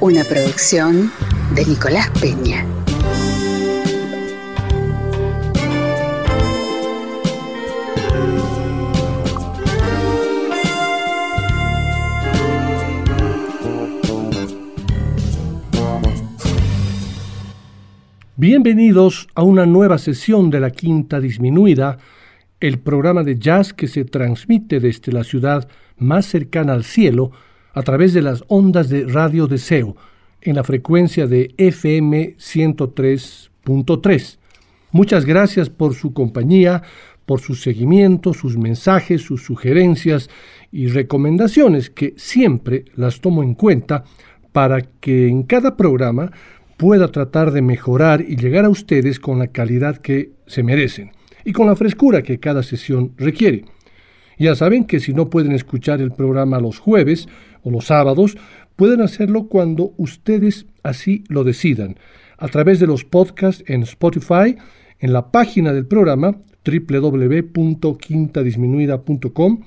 Una producción de Nicolás Peña. Bienvenidos a una nueva sesión de la Quinta Disminuida, el programa de jazz que se transmite desde la ciudad más cercana al cielo a través de las ondas de Radio Deseo en la frecuencia de FM 103.3. Muchas gracias por su compañía, por su seguimiento, sus mensajes, sus sugerencias y recomendaciones que siempre las tomo en cuenta para que en cada programa pueda tratar de mejorar y llegar a ustedes con la calidad que se merecen y con la frescura que cada sesión requiere. Ya saben que si no pueden escuchar el programa los jueves los sábados, pueden hacerlo cuando ustedes así lo decidan, a través de los podcasts en Spotify, en la página del programa www.quintadisminuida.com,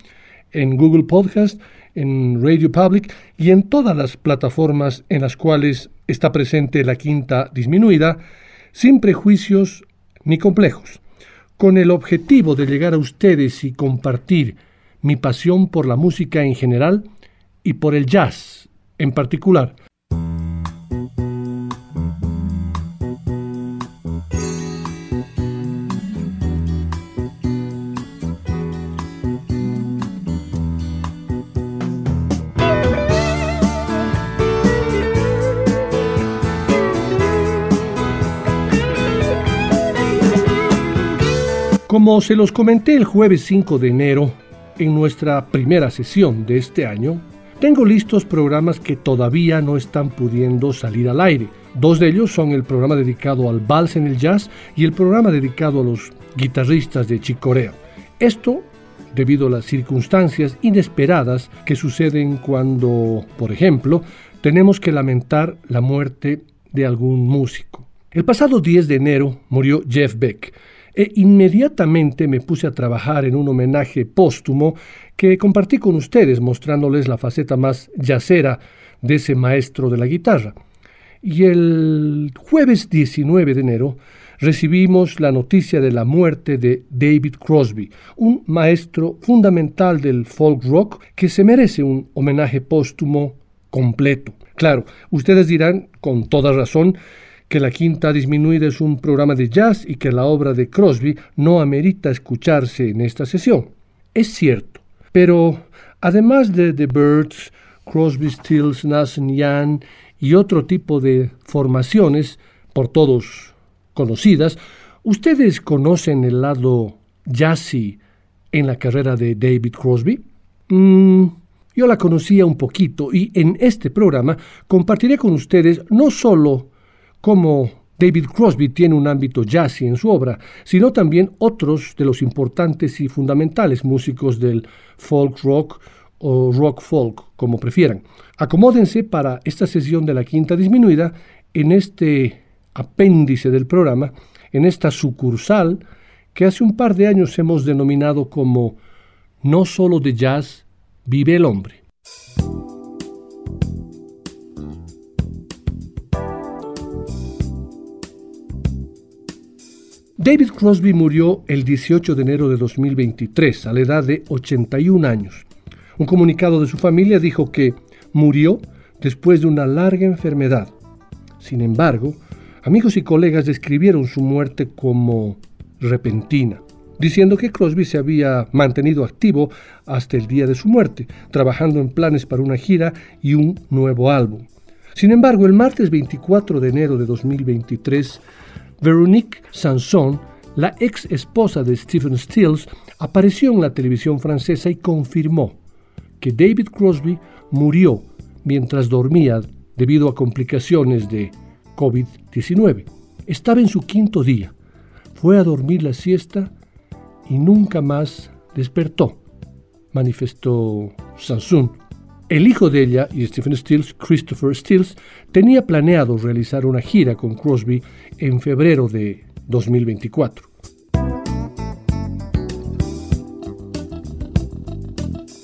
en Google Podcast, en Radio Public y en todas las plataformas en las cuales está presente la quinta disminuida, sin prejuicios ni complejos, con el objetivo de llegar a ustedes y compartir mi pasión por la música en general y por el jazz en particular. Como se los comenté el jueves 5 de enero, en nuestra primera sesión de este año, tengo listos programas que todavía no están pudiendo salir al aire. Dos de ellos son el programa dedicado al vals en el jazz y el programa dedicado a los guitarristas de Chicorea. Esto debido a las circunstancias inesperadas que suceden cuando, por ejemplo, tenemos que lamentar la muerte de algún músico. El pasado 10 de enero murió Jeff Beck, e inmediatamente me puse a trabajar en un homenaje póstumo que compartí con ustedes mostrándoles la faceta más yacera de ese maestro de la guitarra. Y el jueves 19 de enero recibimos la noticia de la muerte de David Crosby, un maestro fundamental del folk rock que se merece un homenaje póstumo completo. Claro, ustedes dirán, con toda razón, que la quinta disminuida es un programa de jazz y que la obra de Crosby no amerita escucharse en esta sesión. Es cierto, pero además de The Birds, Crosby, Stills, Nash Young y otro tipo de formaciones, por todos conocidas, ¿ustedes conocen el lado jazzy en la carrera de David Crosby? Mm, yo la conocía un poquito y en este programa compartiré con ustedes no solo como David Crosby tiene un ámbito jazzy en su obra, sino también otros de los importantes y fundamentales músicos del folk rock o rock folk, como prefieran. Acomódense para esta sesión de la quinta disminuida en este apéndice del programa, en esta sucursal que hace un par de años hemos denominado como No solo de jazz vive el hombre. David Crosby murió el 18 de enero de 2023 a la edad de 81 años. Un comunicado de su familia dijo que murió después de una larga enfermedad. Sin embargo, amigos y colegas describieron su muerte como repentina, diciendo que Crosby se había mantenido activo hasta el día de su muerte, trabajando en planes para una gira y un nuevo álbum. Sin embargo, el martes 24 de enero de 2023, Veronique Sanson, la ex esposa de Stephen Stills, apareció en la televisión francesa y confirmó que David Crosby murió mientras dormía debido a complicaciones de COVID-19. Estaba en su quinto día. Fue a dormir la siesta y nunca más despertó, manifestó Samsung. El hijo de ella y Stephen Stills, Christopher Stills, tenía planeado realizar una gira con Crosby en febrero de 2024.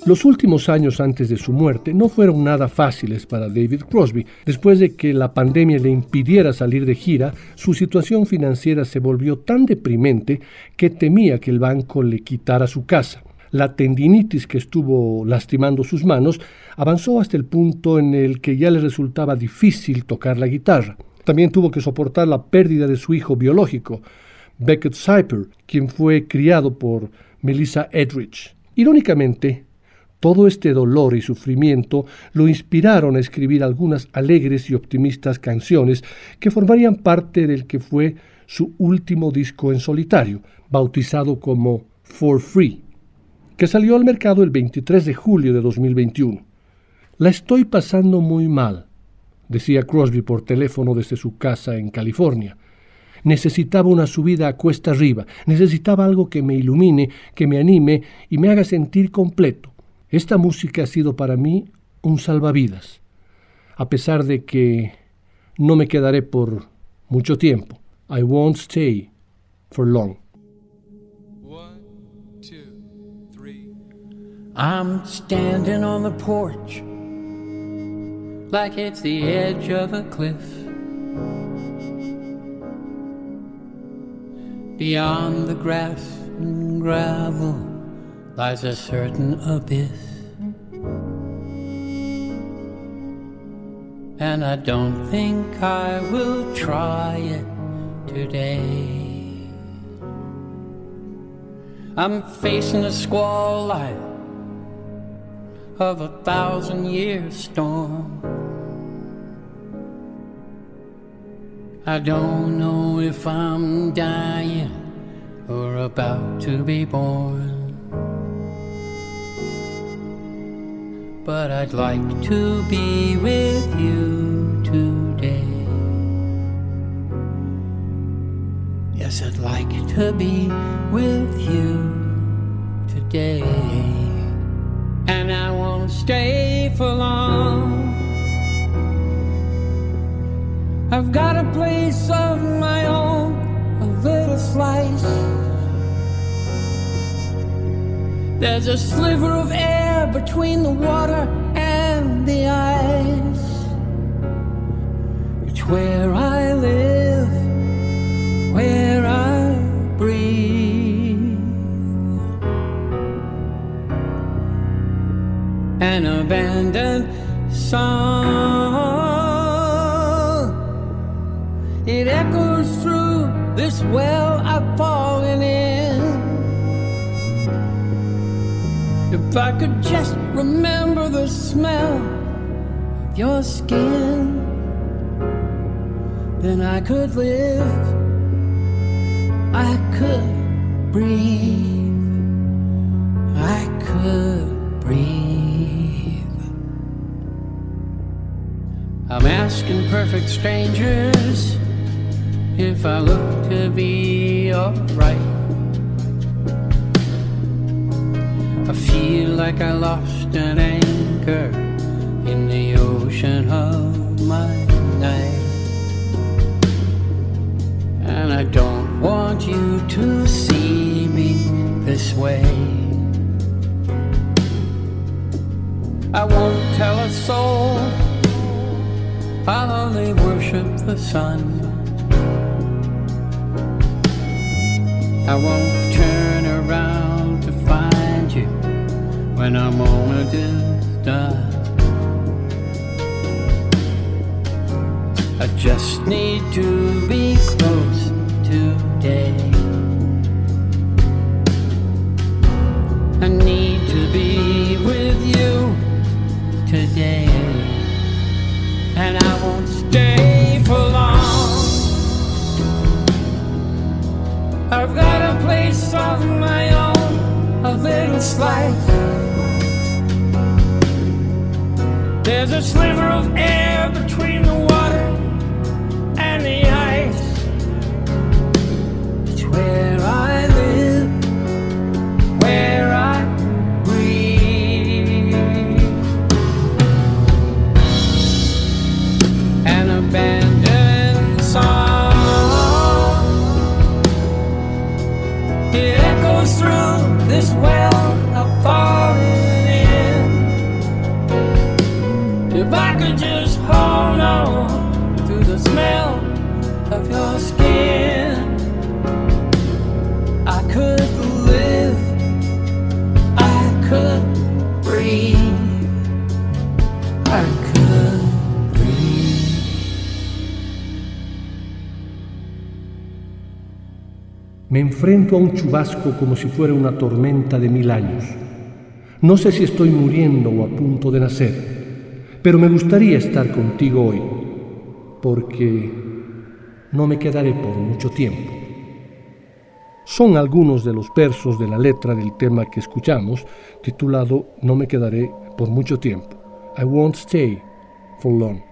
Los últimos años antes de su muerte no fueron nada fáciles para David Crosby. Después de que la pandemia le impidiera salir de gira, su situación financiera se volvió tan deprimente que temía que el banco le quitara su casa. La tendinitis que estuvo lastimando sus manos avanzó hasta el punto en el que ya le resultaba difícil tocar la guitarra. También tuvo que soportar la pérdida de su hijo biológico, Beckett Cyper, quien fue criado por Melissa Edridge. Irónicamente, todo este dolor y sufrimiento lo inspiraron a escribir algunas alegres y optimistas canciones que formarían parte del que fue su último disco en solitario, bautizado como For Free, que salió al mercado el 23 de julio de 2021. La estoy pasando muy mal, decía Crosby por teléfono desde su casa en California. Necesitaba una subida a cuesta arriba, necesitaba algo que me ilumine, que me anime y me haga sentir completo. Esta música ha sido para mí un salvavidas, a pesar de que no me quedaré por mucho tiempo. I won't stay for long. I'm standing on the porch like it's the edge of a cliff. Beyond the grass and gravel lies a certain abyss. And I don't think I will try it today. I'm facing a squall like of a thousand year storm. I don't know if I'm dying or about to be born. but I'd like to be with you today. Yes, I'd like to be with you today. Stay for long. I've got a place of my own, a little slice. There's a sliver of air between the water and the ice. It's where I live, An abandoned song. It echoes through this well I've fallen in. If I could just remember the smell of your skin, then I could live, I could breathe, I could breathe. I'm asking perfect strangers if I look to be alright. I feel like I lost an anchor in the ocean of my night. And I don't want you to see me this way. I won't tell a soul, I'll only worship the sun. I won't turn around to find you when a moment is done. I just need to be close today. I need to be with you today. And I I've got a place of my own, a little slice. There's a sliver of air between the water and the ice. It's where I enfrento a un chubasco como si fuera una tormenta de mil años. No sé si estoy muriendo o a punto de nacer, pero me gustaría estar contigo hoy, porque no me quedaré por mucho tiempo. Son algunos de los versos de la letra del tema que escuchamos, titulado No me quedaré por mucho tiempo. I won't stay for long.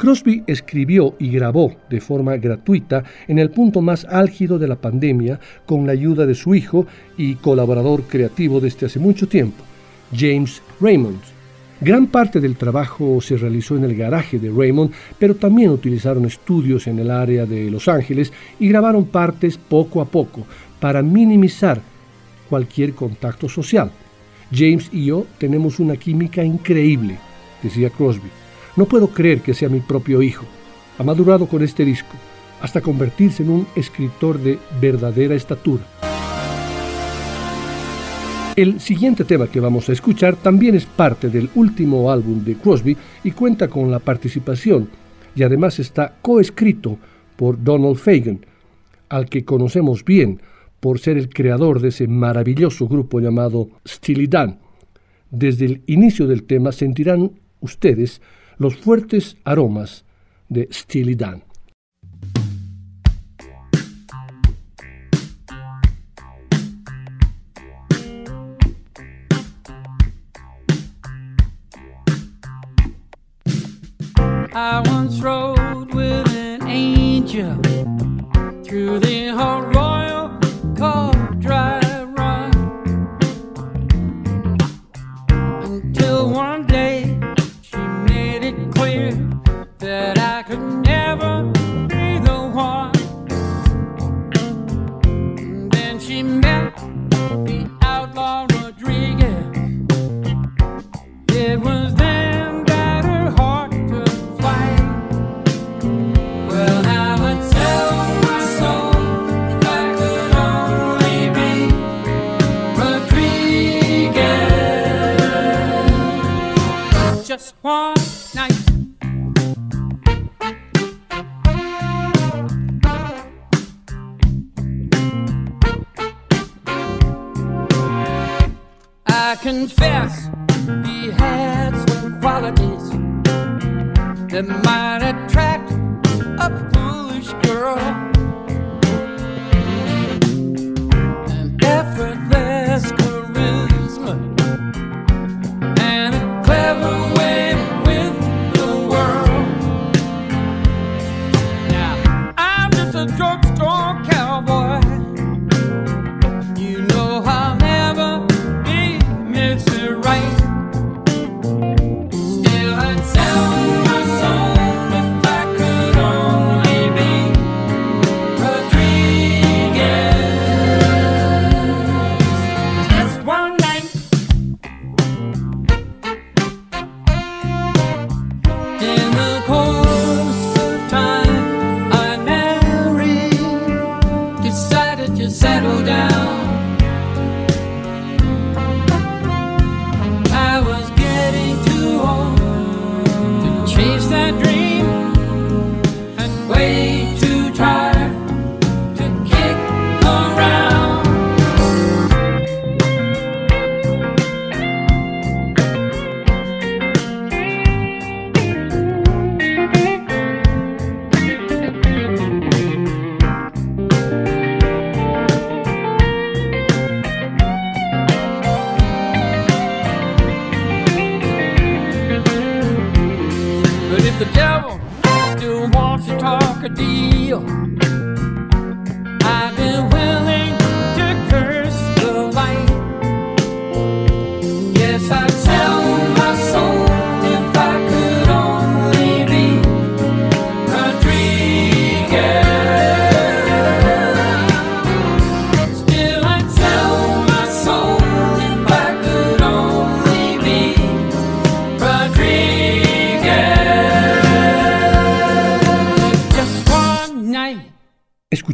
Crosby escribió y grabó de forma gratuita en el punto más álgido de la pandemia con la ayuda de su hijo y colaborador creativo desde hace mucho tiempo, James Raymond. Gran parte del trabajo se realizó en el garaje de Raymond, pero también utilizaron estudios en el área de Los Ángeles y grabaron partes poco a poco para minimizar cualquier contacto social. James y yo tenemos una química increíble, decía Crosby. No puedo creer que sea mi propio hijo. Ha madurado con este disco, hasta convertirse en un escritor de verdadera estatura. El siguiente tema que vamos a escuchar también es parte del último álbum de Crosby y cuenta con la participación y además está coescrito por Donald Fagan, al que conocemos bien por ser el creador de ese maravilloso grupo llamado Steely Dan. Desde el inicio del tema sentirán ustedes los fuertes aromas de Steely Dan. I once rode with an angel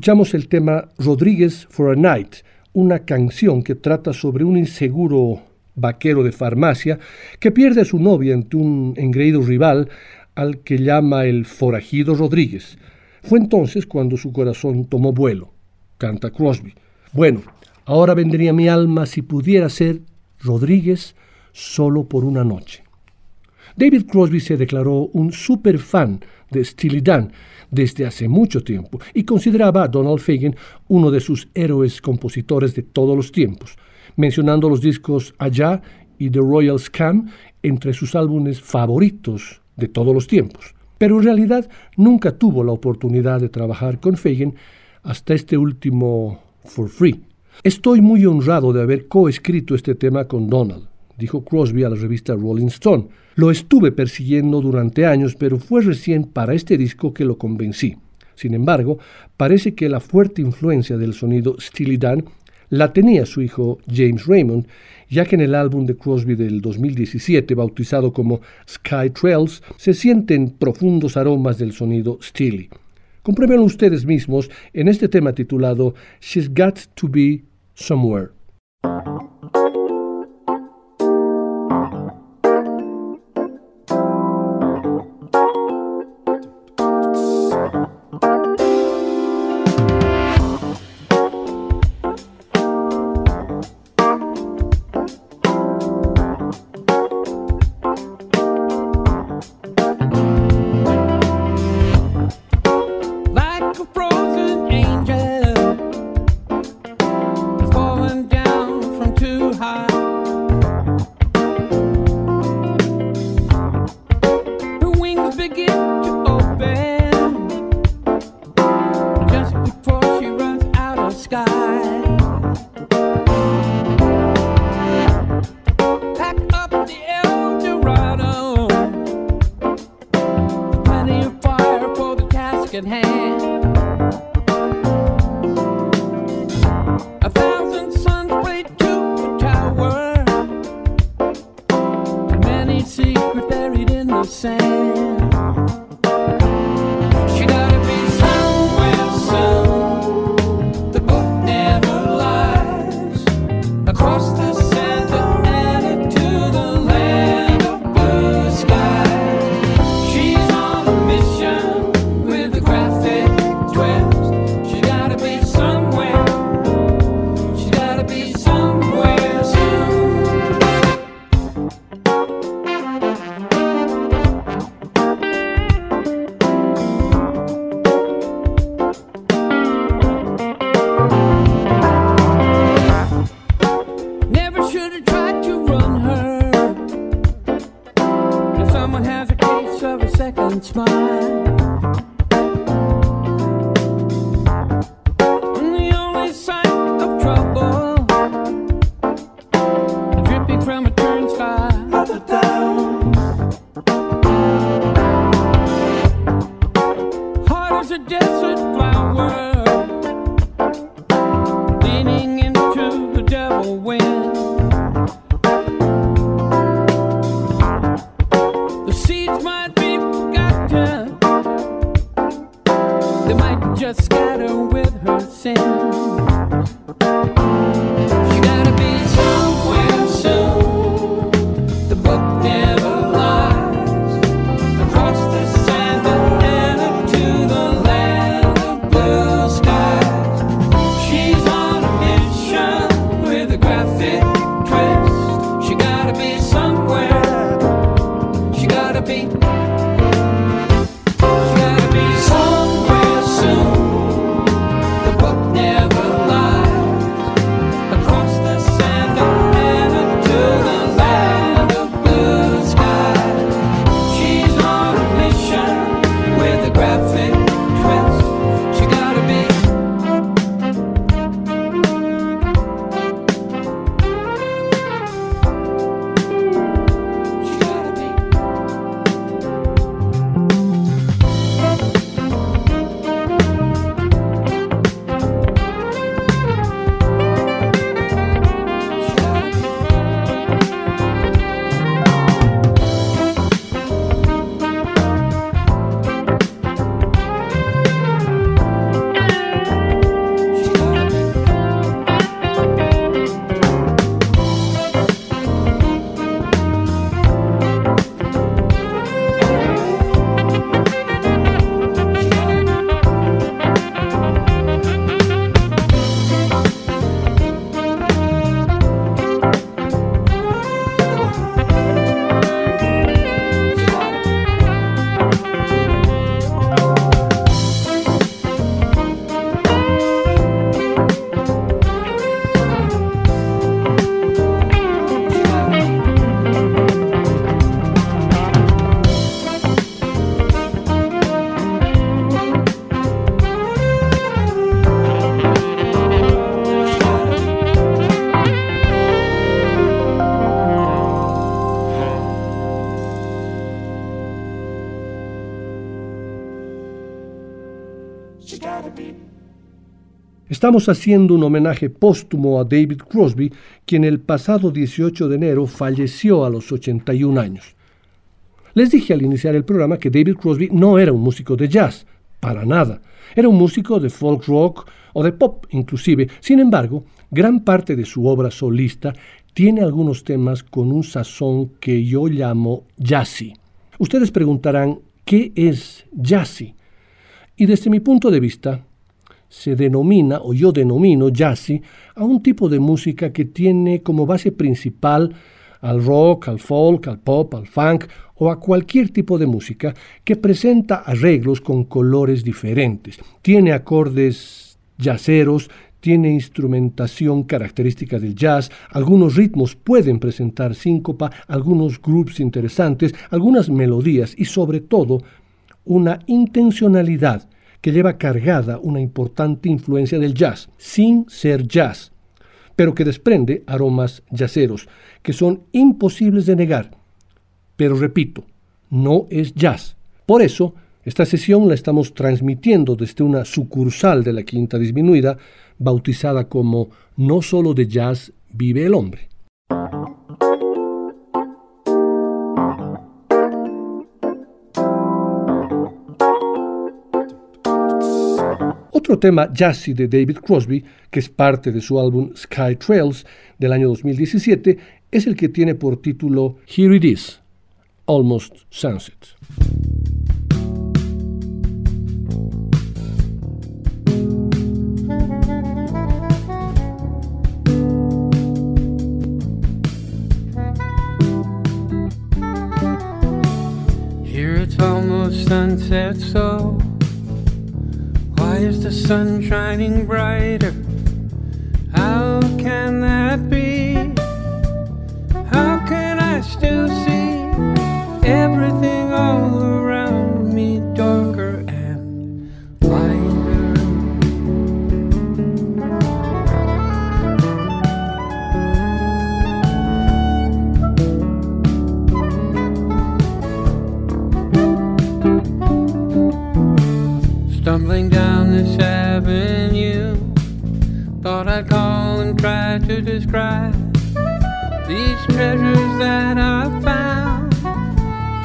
escuchamos el tema Rodríguez for a Night, una canción que trata sobre un inseguro vaquero de farmacia que pierde a su novia ante un engreído rival al que llama el forajido Rodríguez. Fue entonces cuando su corazón tomó vuelo, canta Crosby. Bueno, ahora vendría mi alma si pudiera ser Rodríguez solo por una noche. David Crosby se declaró un super fan de Steely Dan desde hace mucho tiempo y consideraba a Donald Fagen uno de sus héroes compositores de todos los tiempos, mencionando los discos Allá y The Royal Scam entre sus álbumes favoritos de todos los tiempos. Pero en realidad nunca tuvo la oportunidad de trabajar con Fagen hasta este último For Free. Estoy muy honrado de haber coescrito este tema con Donald, dijo Crosby a la revista Rolling Stone. Lo estuve persiguiendo durante años, pero fue recién para este disco que lo convencí. Sin embargo, parece que la fuerte influencia del sonido Steely Dan la tenía su hijo James Raymond, ya que en el álbum de Crosby del 2017, bautizado como Sky Trails, se sienten profundos aromas del sonido Steely. Compruébenlo ustedes mismos en este tema titulado She's Got to Be Somewhere. Across the Estamos haciendo un homenaje póstumo a David Crosby, quien el pasado 18 de enero falleció a los 81 años. Les dije al iniciar el programa que David Crosby no era un músico de jazz, para nada. Era un músico de folk rock o de pop inclusive. Sin embargo, gran parte de su obra solista tiene algunos temas con un sazón que yo llamo jazzy. Ustedes preguntarán, ¿qué es jazzy? Y desde mi punto de vista, se denomina, o yo denomino jazzy, a un tipo de música que tiene como base principal al rock, al folk, al pop, al funk o a cualquier tipo de música que presenta arreglos con colores diferentes. Tiene acordes jazzeros, tiene instrumentación característica del jazz, algunos ritmos pueden presentar síncopa, algunos groups interesantes, algunas melodías y sobre todo una intencionalidad que lleva cargada una importante influencia del jazz, sin ser jazz, pero que desprende aromas jazzeros, que son imposibles de negar. Pero repito, no es jazz. Por eso, esta sesión la estamos transmitiendo desde una sucursal de la Quinta Disminuida, bautizada como No solo de jazz vive el hombre. Otro tema jazzy de David Crosby, que es parte de su álbum Sky Trails del año 2017, es el que tiene por título Here It Is, Almost Sunset. Almost sunset, so the sun shining brighter? How can that be? Describe these treasures that I found.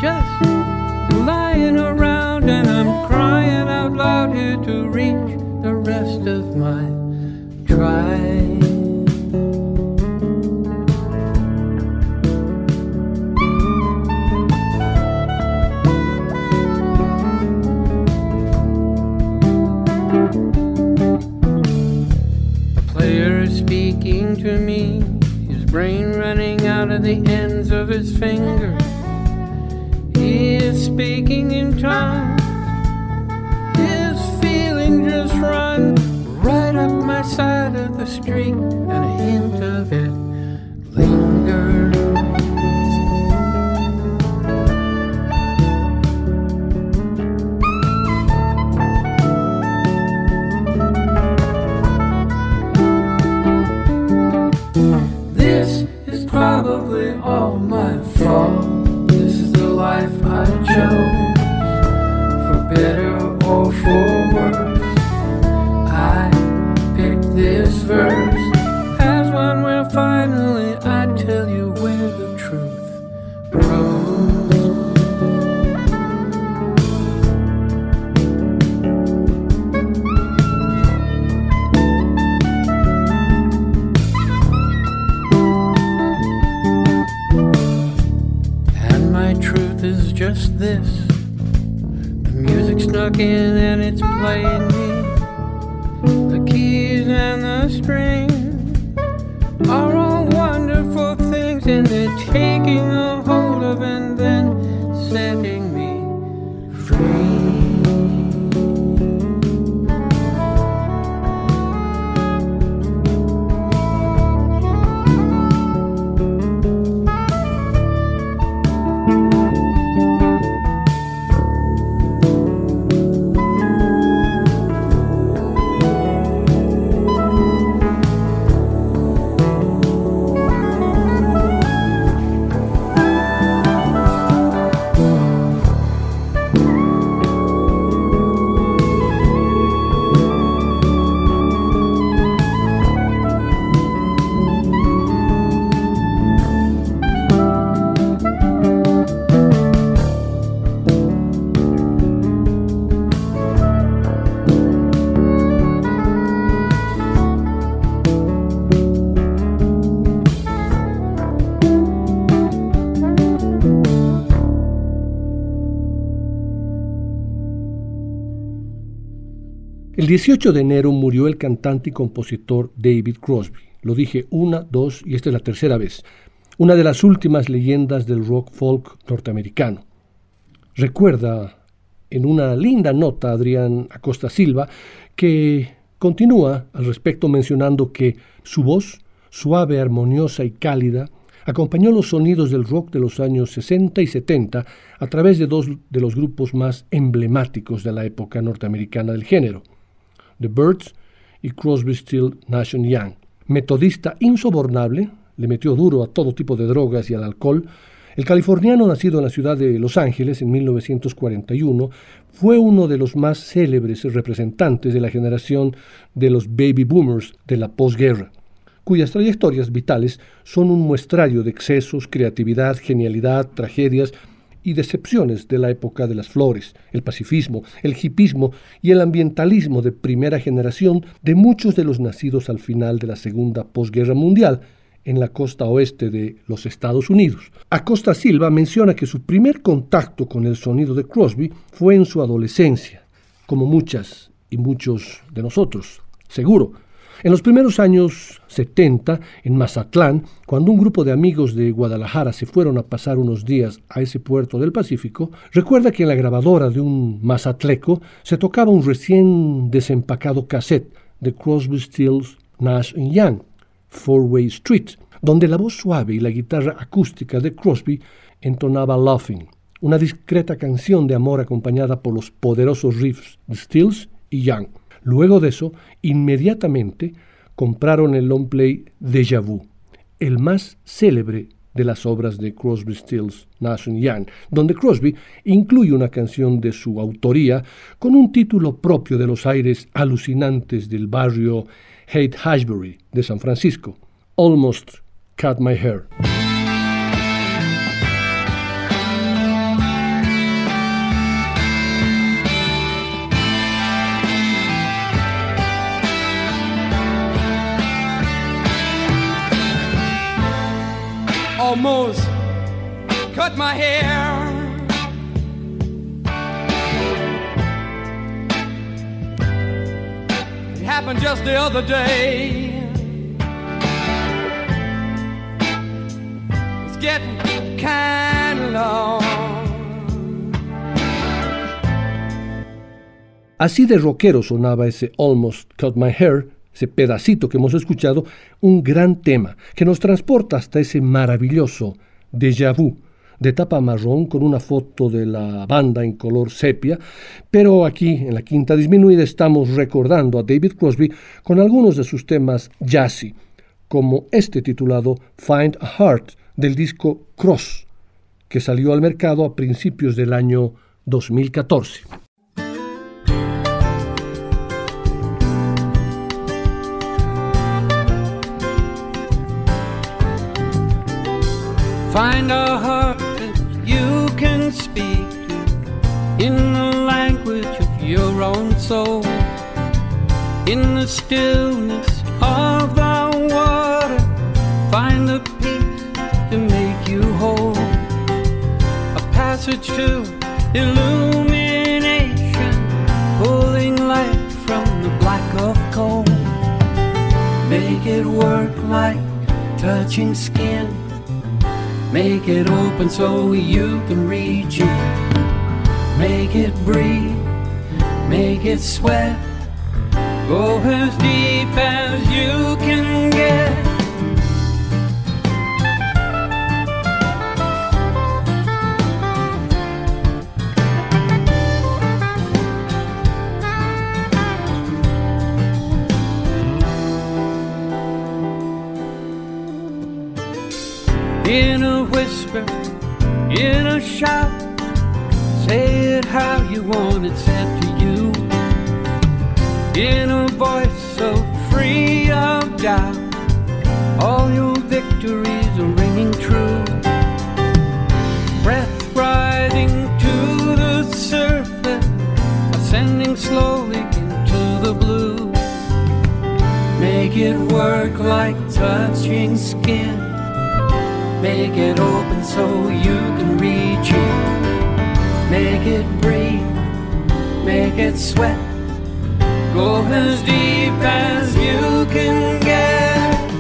Just lying around, and I'm crying out loud here to reach 18 de enero murió el cantante y compositor David Crosby. Lo dije una, dos y esta es la tercera vez. Una de las últimas leyendas del rock folk norteamericano. Recuerda en una linda nota Adrián Acosta Silva que continúa al respecto mencionando que su voz, suave, armoniosa y cálida, acompañó los sonidos del rock de los años 60 y 70 a través de dos de los grupos más emblemáticos de la época norteamericana del género, The Birds y Crosby, Still, Nash Young. Metodista insobornable, le metió duro a todo tipo de drogas y al alcohol, el californiano nacido en la ciudad de Los Ángeles en 1941 fue uno de los más célebres representantes de la generación de los baby boomers de la posguerra cuyas trayectorias vitales son un muestrario de excesos, creatividad, genialidad, tragedias y decepciones de la época de las flores, el pacifismo, el hipismo y el ambientalismo de primera generación de muchos de los nacidos al final de la Segunda Posguerra Mundial en la costa oeste de los Estados Unidos. Acosta Silva menciona que su primer contacto con el sonido de Crosby fue en su adolescencia, como muchas y muchos de nosotros, seguro, en los primeros años 70, en Mazatlán, cuando un grupo de amigos de Guadalajara se fueron a pasar unos días a ese puerto del Pacífico, recuerda que en la grabadora de un mazatleco se tocaba un recién desempacado cassette de Crosby, Stills, Nash Young, Four Way Street, donde la voz suave y la guitarra acústica de Crosby entonaba Laughing, una discreta canción de amor acompañada por los poderosos riffs de Stills y Young. Luego de eso, inmediatamente compraron el long play Deja Vu, el más célebre de las obras de Crosby, Stills, Nash Young, donde Crosby incluye una canción de su autoría con un título propio de los aires alucinantes del barrio Haight Ashbury de San Francisco, Almost Cut My Hair. Cut my hair. It happened just the other day. It's getting kind of long. Así de rockero sonaba ese Almost Cut My Hair, ese pedacito que hemos escuchado, un gran tema que nos transporta hasta ese maravilloso déjà vu de tapa marrón con una foto de la banda en color sepia, pero aquí en la quinta disminuida estamos recordando a David Crosby con algunos de sus temas jazzy, como este titulado Find a Heart del disco Cross, que salió al mercado a principios del año 2014. Find a heart speak in the language of your own soul. In the stillness of the water, find the peace to make you whole. A passage to illumination, pulling light from the black of coal. Make it work like touching skin. Make it open so you can reach it. Make it breathe, make it sweat. Go as deep as you can get. In a shout, say it how you want it said to you. In a voice so free of doubt, all your victories are ringing true. Breath rising to the surface, ascending slowly into the blue. Make it work like touching skin. Make it open so you Make it sweat. Go as deep as you can get.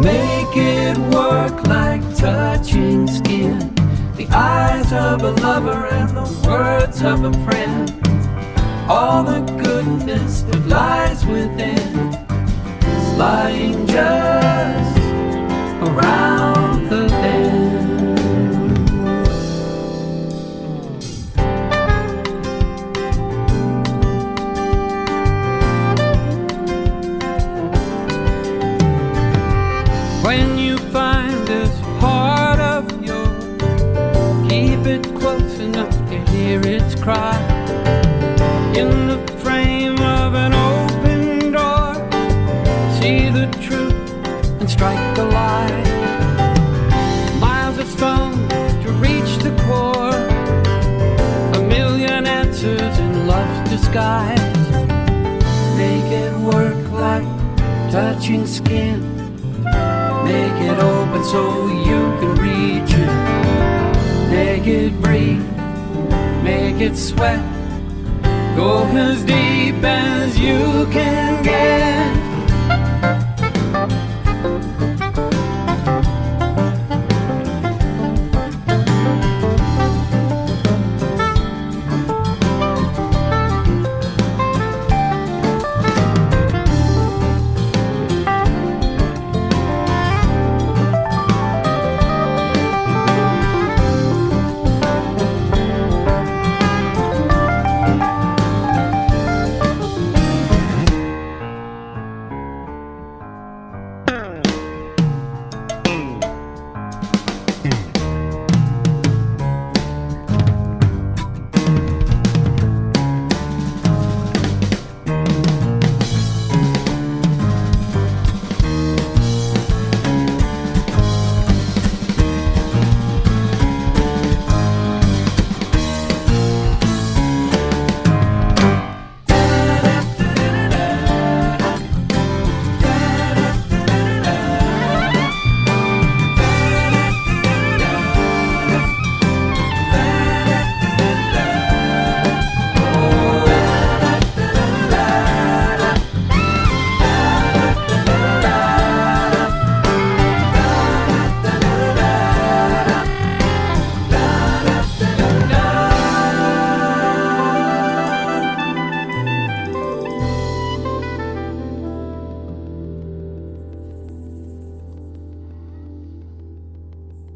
Make it work like touching skin. The eyes of a lover and the words of a friend. All the goodness that lies within is lying just around the bend. When you find this heart of yours, keep it close enough to hear its cry. Disguise. Make it work like touching skin. Make it open so you can reach it. Make it breathe, make it sweat. Go as deep as you can get.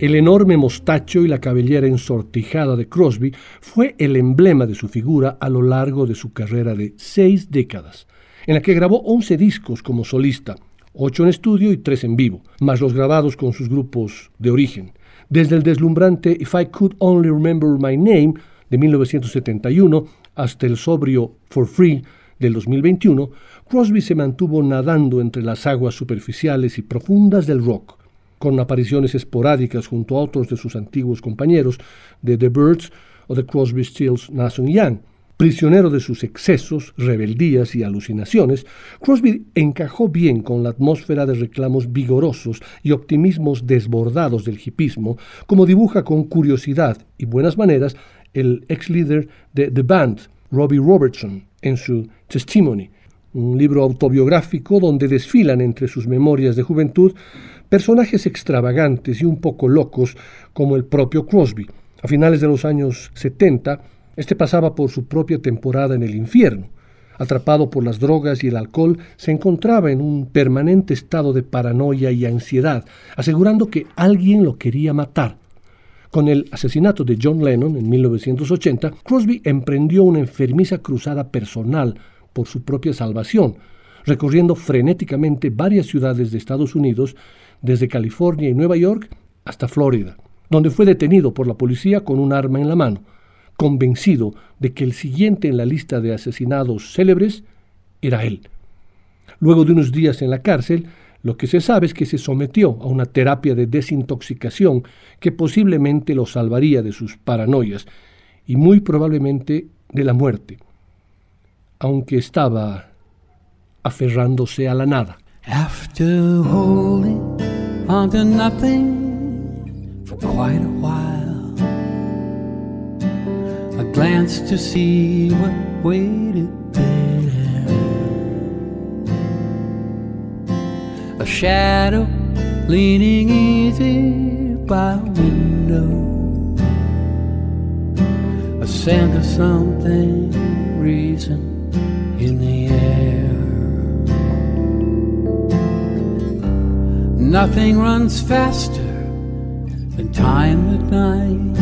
El enorme mostacho y la cabellera ensortijada de Crosby fue el emblema de su figura a lo largo de su carrera de seis décadas, en la que grabó 11 discos como solista, 8 en estudio y 3 en vivo, más los grabados con sus grupos de origen. Desde el deslumbrante If I Could Only Remember My Name de 1971 hasta el sobrio For Free del 2021, Crosby se mantuvo nadando entre las aguas superficiales y profundas del rock, con apariciones esporádicas junto a otros de sus antiguos compañeros de The Birds o de Crosby, Stills, Nash Young. Prisionero de sus excesos, rebeldías y alucinaciones, Crosby encajó bien con la atmósfera de reclamos vigorosos y optimismos desbordados del hipismo, como dibuja con curiosidad y buenas maneras el ex líder de The Band, Robbie Robertson, en su Testimony, un libro autobiográfico donde desfilan entre sus memorias de juventud personajes extravagantes y un poco locos como el propio Crosby. A finales de los años 70, este pasaba por su propia temporada en el infierno. Atrapado por las drogas y el alcohol, se encontraba en un permanente estado de paranoia y ansiedad, asegurando que alguien lo quería matar. Con el asesinato de John Lennon en 1980, Crosby emprendió una enfermiza cruzada personal por su propia salvación, recorriendo frenéticamente varias ciudades de Estados Unidos, desde California y Nueva York hasta Florida, donde fue detenido por la policía con un arma en la mano, convencido de que el siguiente en la lista de asesinados célebres era él. Luego de unos días en la cárcel, lo que se sabe es que se sometió a una terapia de desintoxicación que posiblemente lo salvaría de sus paranoias y muy probablemente de la muerte. aunque estaba aferrándose a la nada. After holding on to nothing for quite a while, I glanced to see what waited there. A shadow leaning easy by a window, a scent of something reason in the air. Nothing runs faster than time at night.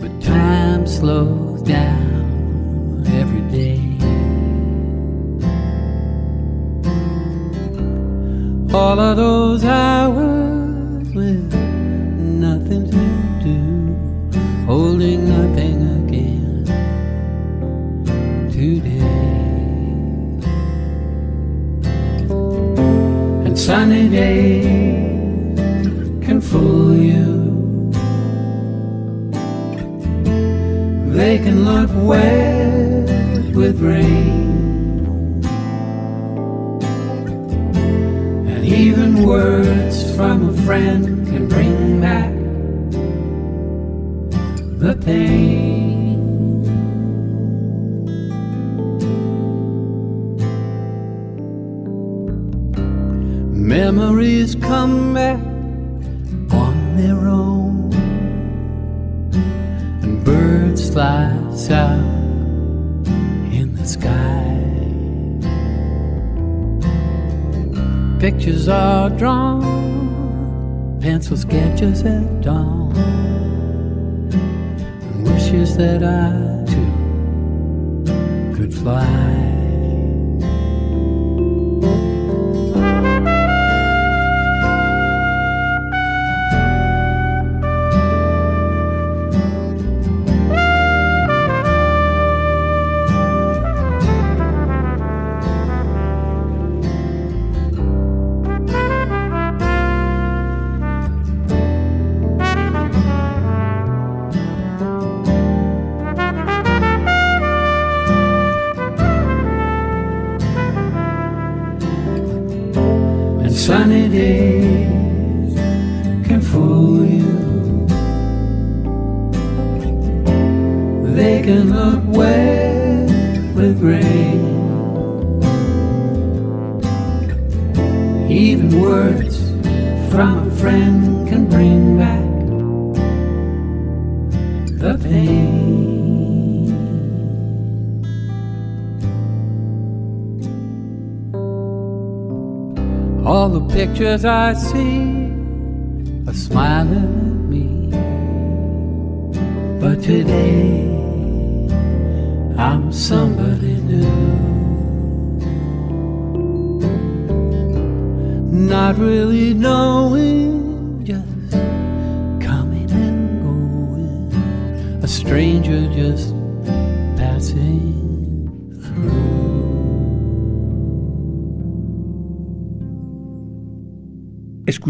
But time slows down every day. All of those hours with sunny days can fool you. They can look wet with rain, and even words from a friend can bring back the pain. Memories come back on their own, and birds fly south in the sky. Pictures are drawn, pencil sketches at dawn, and wishes that I too could fly. Pictures I see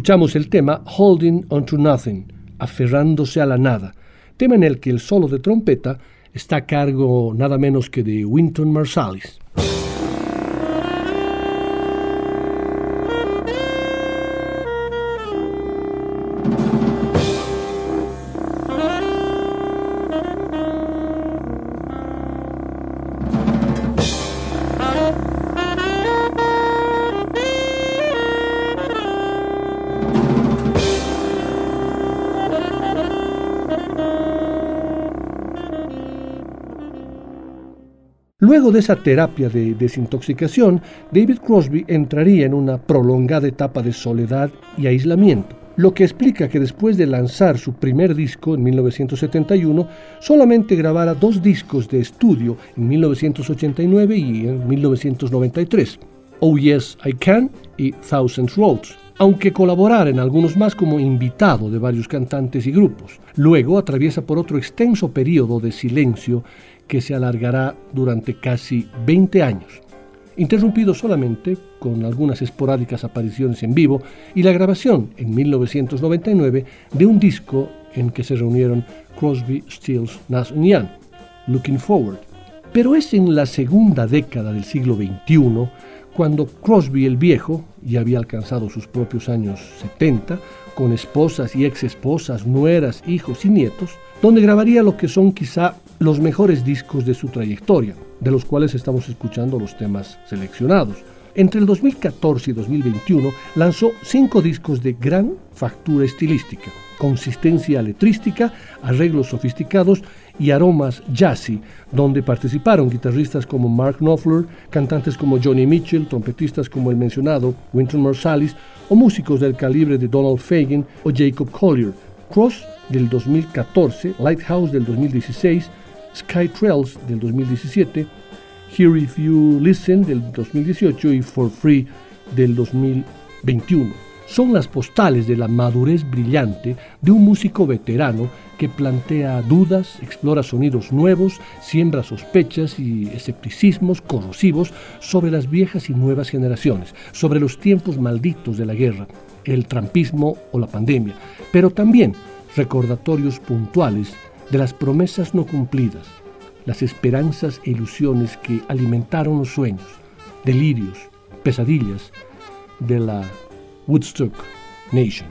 Escuchamos el tema Holding On to Nothing, aferrándose a la nada, tema en el que el solo de trompeta está a cargo nada menos que de Winton Marsalis. Luego de esa terapia de desintoxicación, David Crosby entraría en una prolongada etapa de soledad y aislamiento, lo que explica que después de lanzar su primer disco en 1971, solamente grabara dos discos de estudio en 1989 y en 1993, Oh Yes I Can y Thousands Roads, aunque colaborara en algunos más como invitado de varios cantantes y grupos. Luego atraviesa por otro extenso periodo de silencio que se alargará durante casi 20 años, interrumpido solamente con algunas esporádicas apariciones en vivo y la grabación en 1999 de un disco en que se reunieron Crosby, Stills, Nash Young, Looking Forward, Pero es en la segunda década del siglo XXI cuando Crosby el Viejo ya había alcanzado sus propios años 70, con esposas y ex esposas, nueras, hijos y nietos, donde grabaría lo que son quizá los mejores discos de su trayectoria, de los cuales estamos escuchando los temas seleccionados. Entre el 2014 y 2021 lanzó cinco discos de gran factura estilística, consistencia letrística, arreglos sofisticados y aromas jazzy, donde participaron guitarristas como Mark Knopfler, cantantes como Johnny Mitchell, trompetistas como el mencionado Wynton Marsalis o músicos del calibre de Donald Fagen o Jacob Collier. Cross del 2014, Lighthouse del 2016, Sky Trails del 2017, Here If You Listen del 2018 y For Free del 2021. Son las postales de la madurez brillante de un músico veterano que plantea dudas, explora sonidos nuevos, siembra sospechas y escepticismos corrosivos sobre las viejas y nuevas generaciones, sobre los tiempos malditos de la guerra, el trampismo o la pandemia, pero también recordatorios puntuales de las promesas no cumplidas, las esperanzas e ilusiones que alimentaron los sueños, delirios, pesadillas de la Woodstock Nation.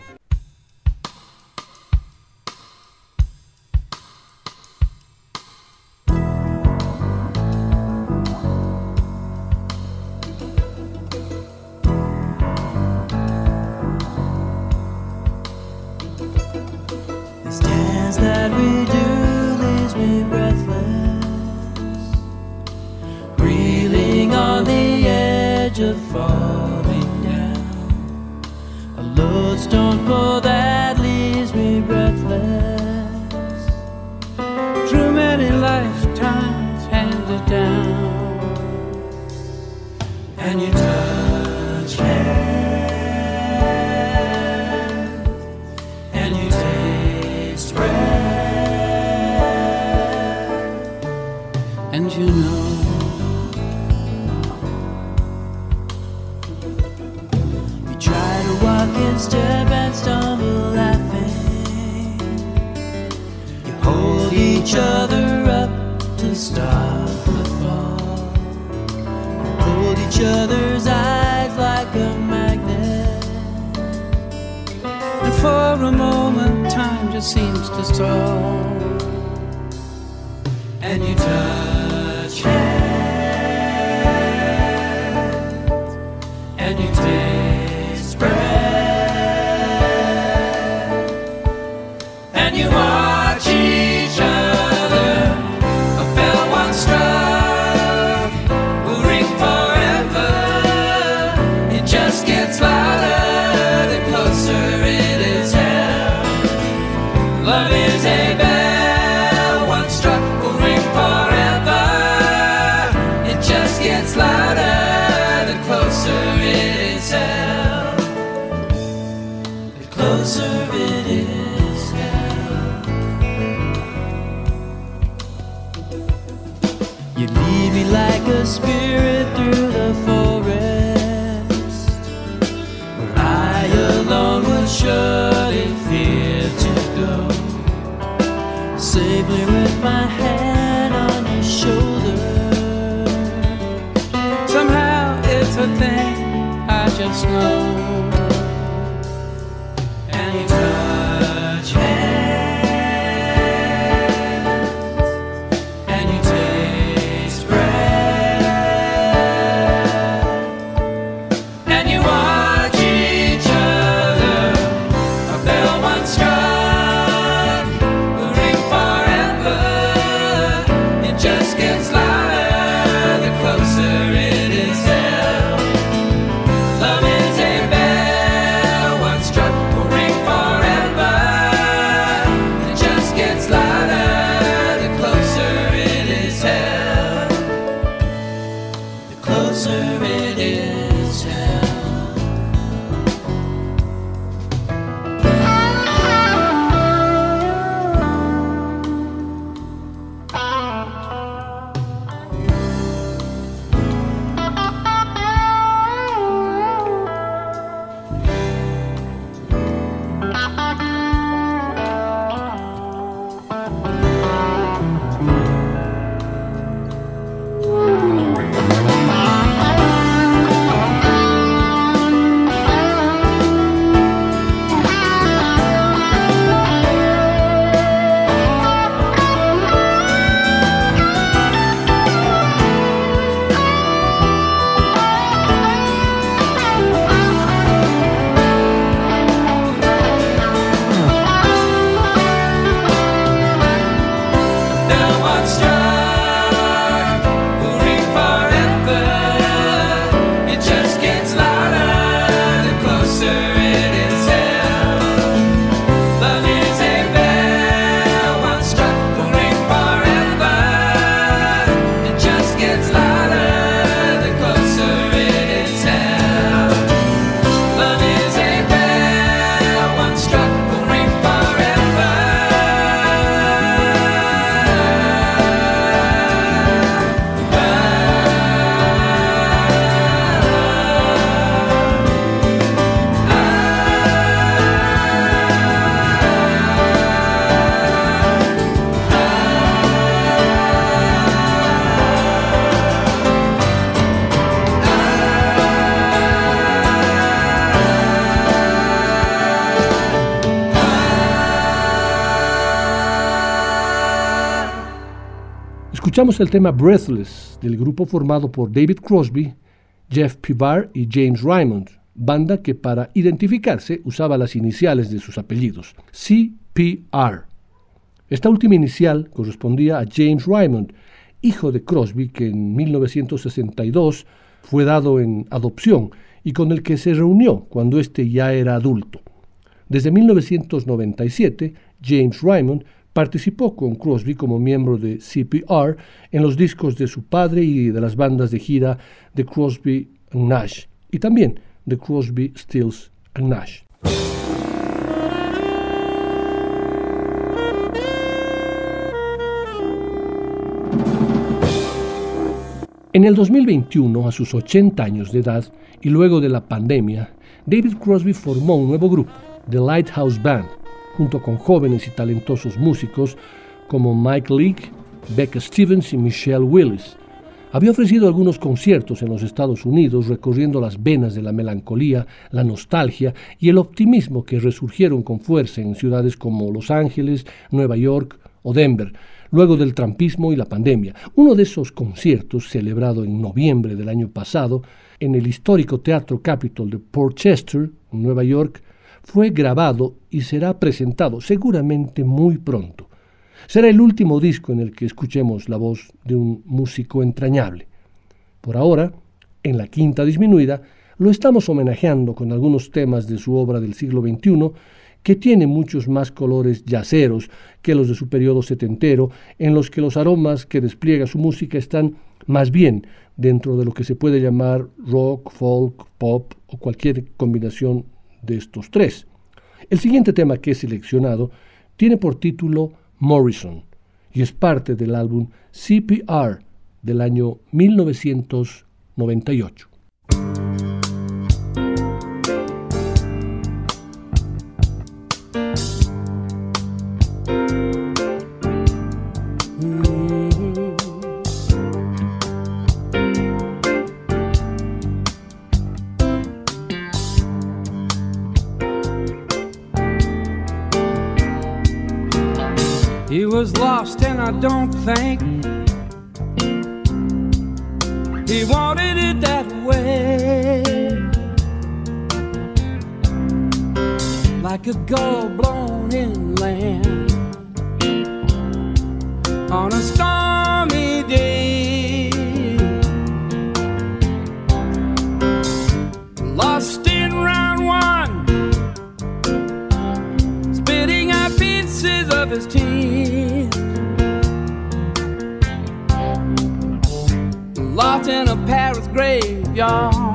El tema Breathless del grupo formado por David Crosby, Jeff Pivar y James Raymond, banda que para identificarse usaba las iniciales de sus apellidos, CPR. Esta última inicial correspondía a James Raymond, hijo de Crosby que en 1962 fue dado en adopción y con el que se reunió cuando éste ya era adulto. Desde 1997, James Raymond participó con Crosby como miembro de CPR en los discos de su padre y de las bandas de gira de Crosby Nash y también de Crosby, Stills Nash. En el 2021, a sus 80 años de edad y luego de la pandemia, David Crosby formó un nuevo grupo, The Lighthouse Band, junto con jóvenes y talentosos músicos como Mike Leake, Becca Stevens y Michelle Willis. Había ofrecido algunos conciertos en los Estados Unidos recorriendo las venas de la melancolía, la nostalgia y el optimismo que resurgieron con fuerza en ciudades como Los Ángeles, Nueva York o Denver, luego del trampismo y la pandemia. Uno de esos conciertos, celebrado en noviembre del año pasado en el histórico Teatro Capitol de Port Chester, Nueva York, fue grabado y será presentado seguramente muy pronto. Será el último disco en el que escuchemos la voz de un músico entrañable. Por ahora, en la quinta disminuida, lo estamos homenajeando con algunos temas de su obra del siglo XXI que tiene muchos más colores yaceros que los de su periodo setentero, en los que los aromas que despliega su música están más bien dentro de lo que se puede llamar rock, folk, pop o cualquier combinación de estos tres. El siguiente tema que he seleccionado tiene por título Morrison y es parte del álbum CPR del año 1998. He was lost, and I don't think he wanted it that way. Like a gull blown inland on a stormy day. Lost in round one spitting out pieces of his teeth. In a Paris graveyard,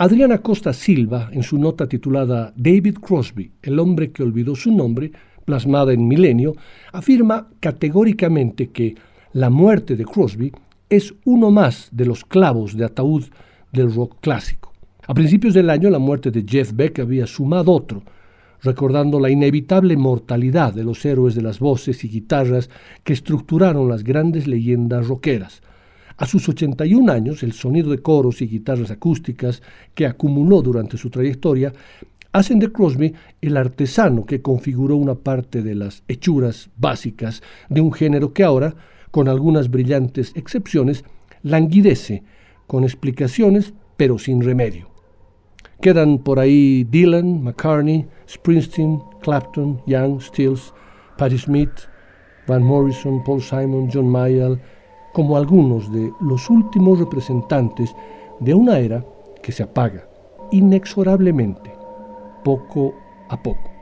Adriana Costa Silva, en su nota titulada David Crosby, el hombre que olvidó su nombre, plasmada en Milenio, afirma categóricamente que la muerte de Crosby es uno más de los clavos de ataúd del rock clásico. A principios del año, la muerte de Jeff Beck había sumado otro, recordando la inevitable mortalidad de los héroes de las voces y guitarras que estructuraron las grandes leyendas rockeras. A sus 81 años, el sonido de coros y guitarras acústicas que acumuló durante su trayectoria hacen de Crosby el artesano que configuró una parte de las hechuras básicas de un género que ahora, con algunas brillantes excepciones, languidece con explicaciones pero sin remedio. Quedan por ahí Dylan, McCartney, Springsteen, Clapton, Young, Stills, Patti Smith, Van Morrison, Paul Simon, John Mayall, como algunos de los últimos representantes de una era que se apaga inexorablemente, poco a poco.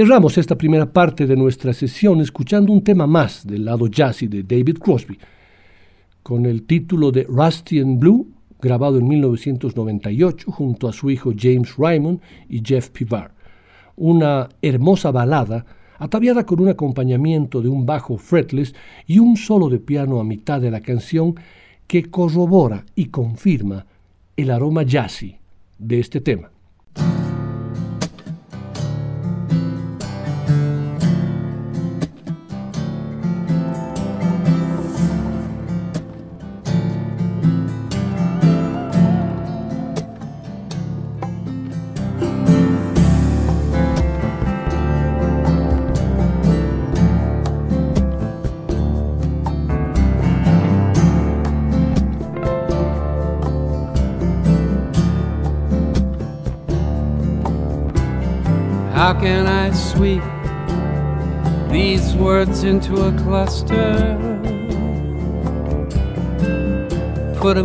Cerramos esta primera parte de nuestra sesión escuchando un tema más del lado jazzy de David Crosby, con el título de Rusty and Blue, grabado en 1998 junto a su hijo James Raymond y Jeff Pivar. Una hermosa balada ataviada con un acompañamiento de un bajo fretless y un solo de piano a mitad de la canción que corrobora y confirma el aroma jazzy de este tema.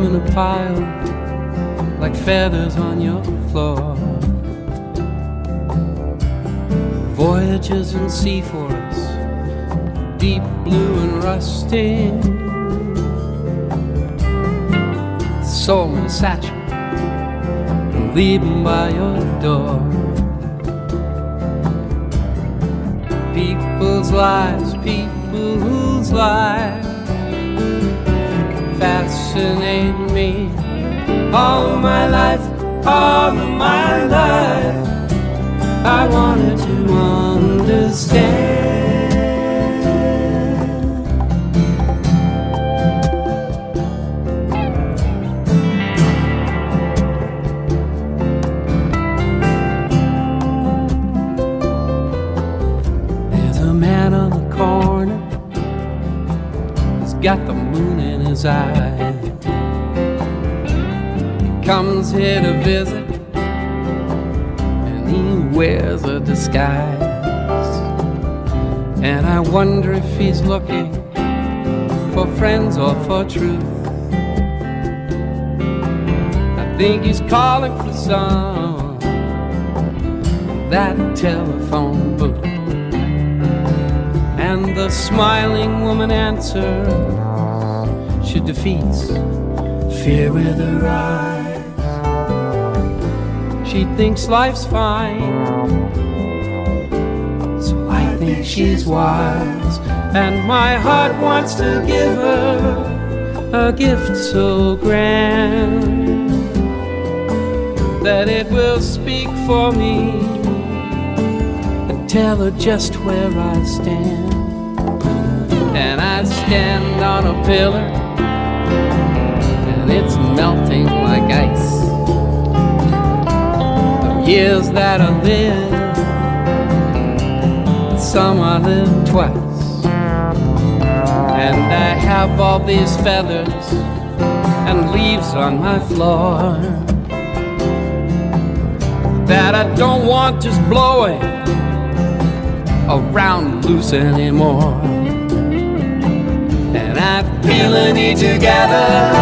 In a pile like feathers on your floor. Voyages in sea forests, deep blue and rusty. Sold me satchel, and leave 'em by your door. People's lives, people's lives fascinate me. All my life, all my life, I wanted to understand. Here to visit, and he wears a disguise. And I wonder if he's looking for friends or for truth. I think he's calling for some that telephone booth. And the smiling woman answers. She defeats fear with her eyes. She thinks life's fine. So I think she's wise. And my heart wants to give her a gift so grand that it will speak for me and tell her just where I stand. And I stand on a pillar, and it's melting like ice. Years that I live, some I live twice. And I have all these feathers and leaves on my floor that I don't want just blowing around loose anymore. And I feel a need to gather,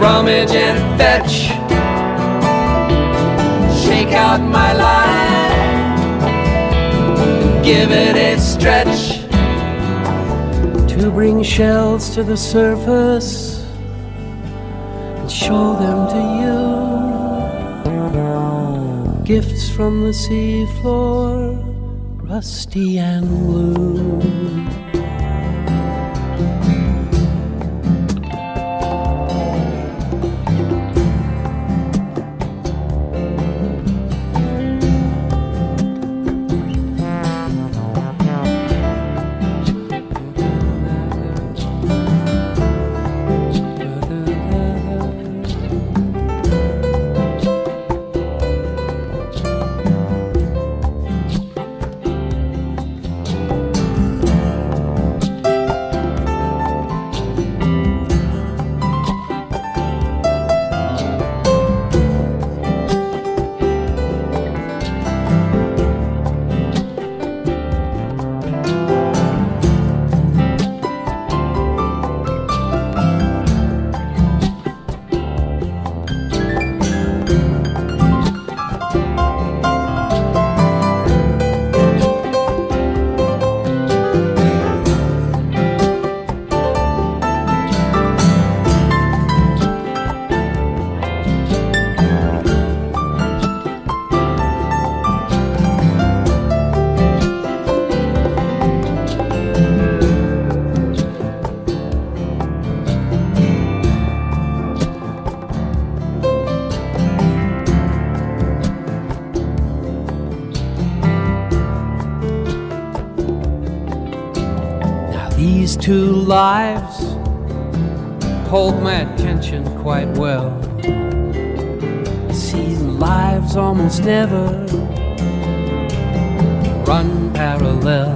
rummage and fetch, shake out my life, give it a stretch to bring shells to the surface and show them to you. Gifts from the seafloor, rusty and blue. Lives hold my attention quite well. I See, lives almost never run parallel.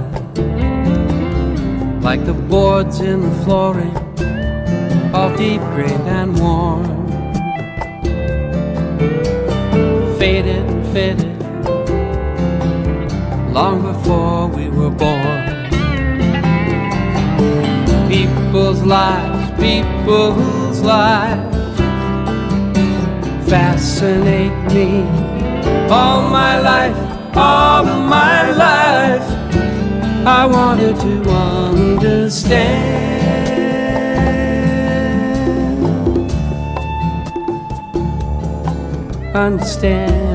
Like the boards in the flooring, all deep green and warm. Faded, faded, long lives, people's lives fascinate me. All my life, all my life, I wanted to understand. Understand.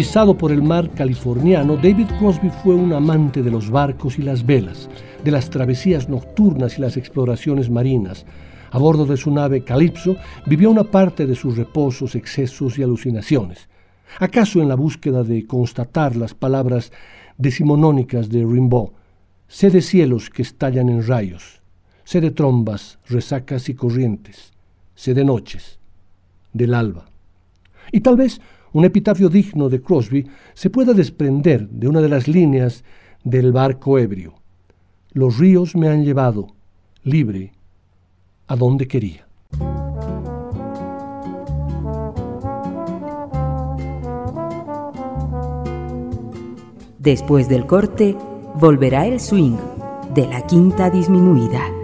Hechizado por el mar californiano, David Crosby fue un amante de los barcos y las velas, de las travesías nocturnas y las exploraciones marinas. A bordo de su nave Calypso vivió una parte de sus reposos, excesos y alucinaciones. ¿Acaso en la búsqueda de constatar las palabras decimonónicas de Rimbaud? Sé de cielos que estallan en rayos, sé de trombas, resacas y corrientes, sé de noches, del alba. Y tal vez un epitafio digno de Crosby se pueda desprender de una de las líneas del barco ebrio. Los ríos me han llevado, libre, a donde quería. Después del corte, volverá el swing de la quinta disminuida.